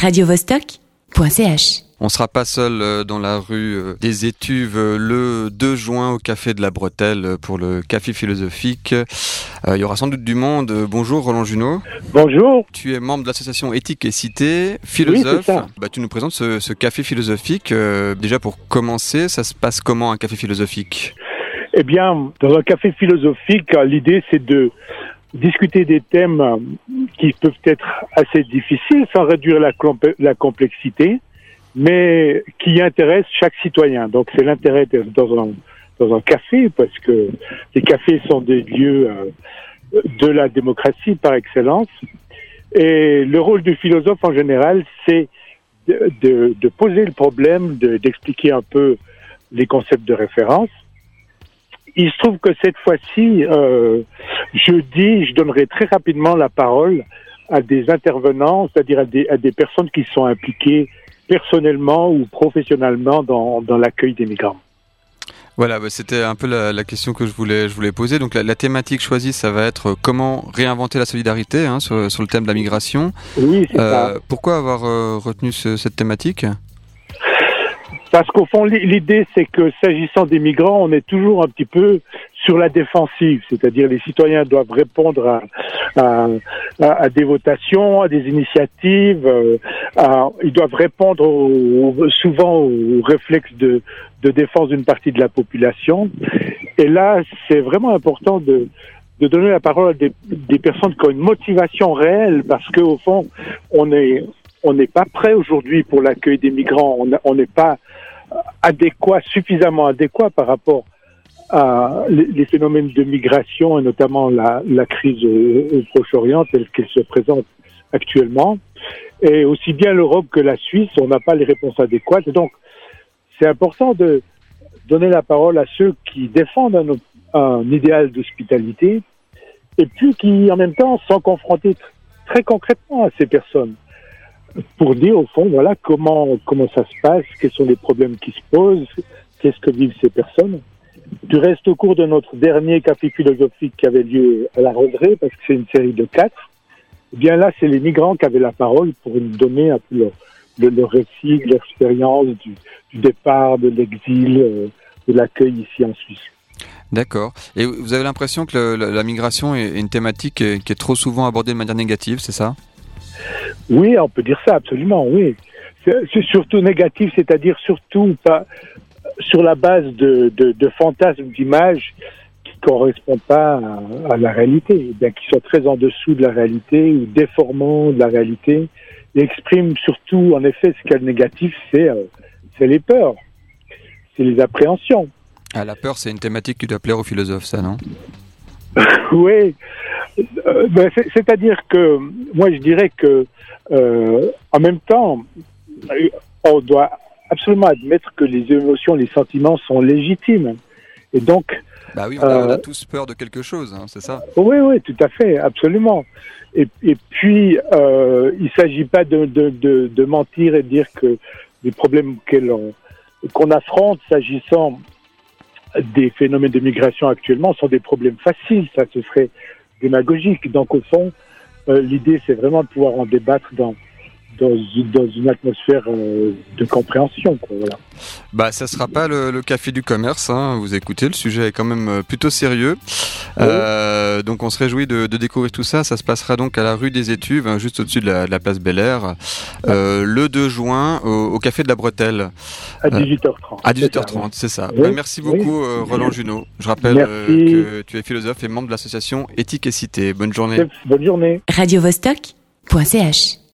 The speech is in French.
radiovostok.ch. On sera pas seul euh, dans la rue euh, des Étuves euh, le 2 juin au Café de la Bretelle pour le Café philosophique. Il y aura sans doute du monde. Bonjour Roland Junot. Bonjour. Tu es membre de l'association Éthique et Cité, philosophe. Oui, ça. Bah, tu nous présentes ce, ce café philosophique. déjà pour commencer, ça se passe comment un café philosophique? Eh bien, dans un café philosophique, l'idée c'est de discuter des thèmes qui peuvent être assez difficiles sans réduire la, complexité, mais qui intéressent chaque citoyen. Donc c'est l'intérêt dans un, dans un café, parce que les cafés sont des lieux euh, de la démocratie par excellence. Et le rôle du philosophe en général, c'est de, poser le problème, d'expliquer un peu les concepts de référence. Il se trouve que cette fois-ci, euh, jeudi, je donnerai très rapidement la parole à des intervenants, c'est-à-dire à des, à des personnes qui sont impliquées personnellement ou professionnellement dans, dans l'accueil des migrants. Voilà, bah c'était un peu la, la, question que je voulais, je voulais poser. Donc la, la, thématique choisie, ça va être comment réinventer la solidarité hein, sur, sur, le thème de la migration. Oui, c'est euh, ça. Pourquoi avoir euh, retenu ce, cette thématique? Parce qu'au fond, l'idée, c'est que s'agissant des migrants, on est toujours un petit peu sur la défensive, c'est-à-dire les citoyens doivent répondre à, à, à, des votations, à des initiatives, euh, ils doivent répondre au, souvent aux réflexes de, de défense d'une partie de la population. Et là, c'est vraiment important de, de donner la parole à des, des, personnes qui ont une motivation réelle, parce qu'au fond, on est on n'est pas prêt aujourd'hui pour l'accueil des migrants, on n'est pas adéquat, suffisamment adéquat par rapport à les, phénomènes de migration et notamment la, la crise au Proche-Orient telle qu'elle se présente actuellement. Et aussi bien l'Europe que la Suisse, on n'a pas les réponses adéquates. Donc, c'est important de donner la parole à ceux qui défendent un, un idéal d'hospitalité et puis qui, en même temps, sont confrontés très concrètement à ces personnes pour dire, au fond, voilà, comment, comment ça se passe, quels sont les problèmes qui se posent, qu'est-ce que vivent ces personnes. Du reste, au cours de notre dernier café philosophique qui avait lieu à la Roseraie, parce que c'est une série de quatre, eh bien là, c'est les migrants qui avaient la parole pour nous donner un peu leur, le, le récit l'expérience du, du, départ, de l'exil, euh, de l'accueil ici en Suisse. D'accord. Et vous avez l'impression que la, migration est une thématique qui est trop souvent abordée de manière négative, c'est ça? Oui, on peut dire ça, absolument, oui. C'est surtout négatif, c'est-à-dire surtout pas sur la base de, de, de fantasmes, d'images qui ne correspondent pas à, à, la réalité, eh bien qui sont très en dessous de la réalité ou déformant de la réalité, et expriment surtout, en effet, ce qu'il y a de négatif, c'est euh, les peurs, c'est les appréhensions. Ah, la peur, c'est une thématique qui doit plaire aux philosophes, ça, non? Oui, ben c'est-à-dire que moi, je dirais que euh, en même temps, on doit absolument admettre que les émotions, les sentiments sont légitimes. Et donc. Bah oui, on a, euh, on a tous peur de quelque chose, hein, c'est ça Oui, oui, tout à fait, absolument. Et, et puis, euh, il ne s'agit pas de, de, de, de, mentir et de dire que les problèmes qu'on qu affronte s'agissant des phénomènes de migration actuellement sont des problèmes faciles, ça ce serait démagogique. Donc au fond, euh, l'idée c'est vraiment de pouvoir en débattre dans, dans, dans une atmosphère euh, de compréhension. Quoi, voilà. Bah, ça sera pas le, le café du commerce. Hein, vous écoutez, le sujet est quand même plutôt sérieux. Oui. Euh, donc, on se réjouit de, de, découvrir tout ça. Ça se passera donc à la rue des Étuves, hein, juste au-dessus de, de la, place Bel Air, euh, le 2 juin, au, au, café de la Bretelle. À 18h30. à 18h30, c'est ça. Oui. Bah, merci beaucoup, oui. Roland Junot. Je rappelle que tu es philosophe et membre de l'association Éthique et Cité. Bonne journée. Bonne journée. Radio -Vostok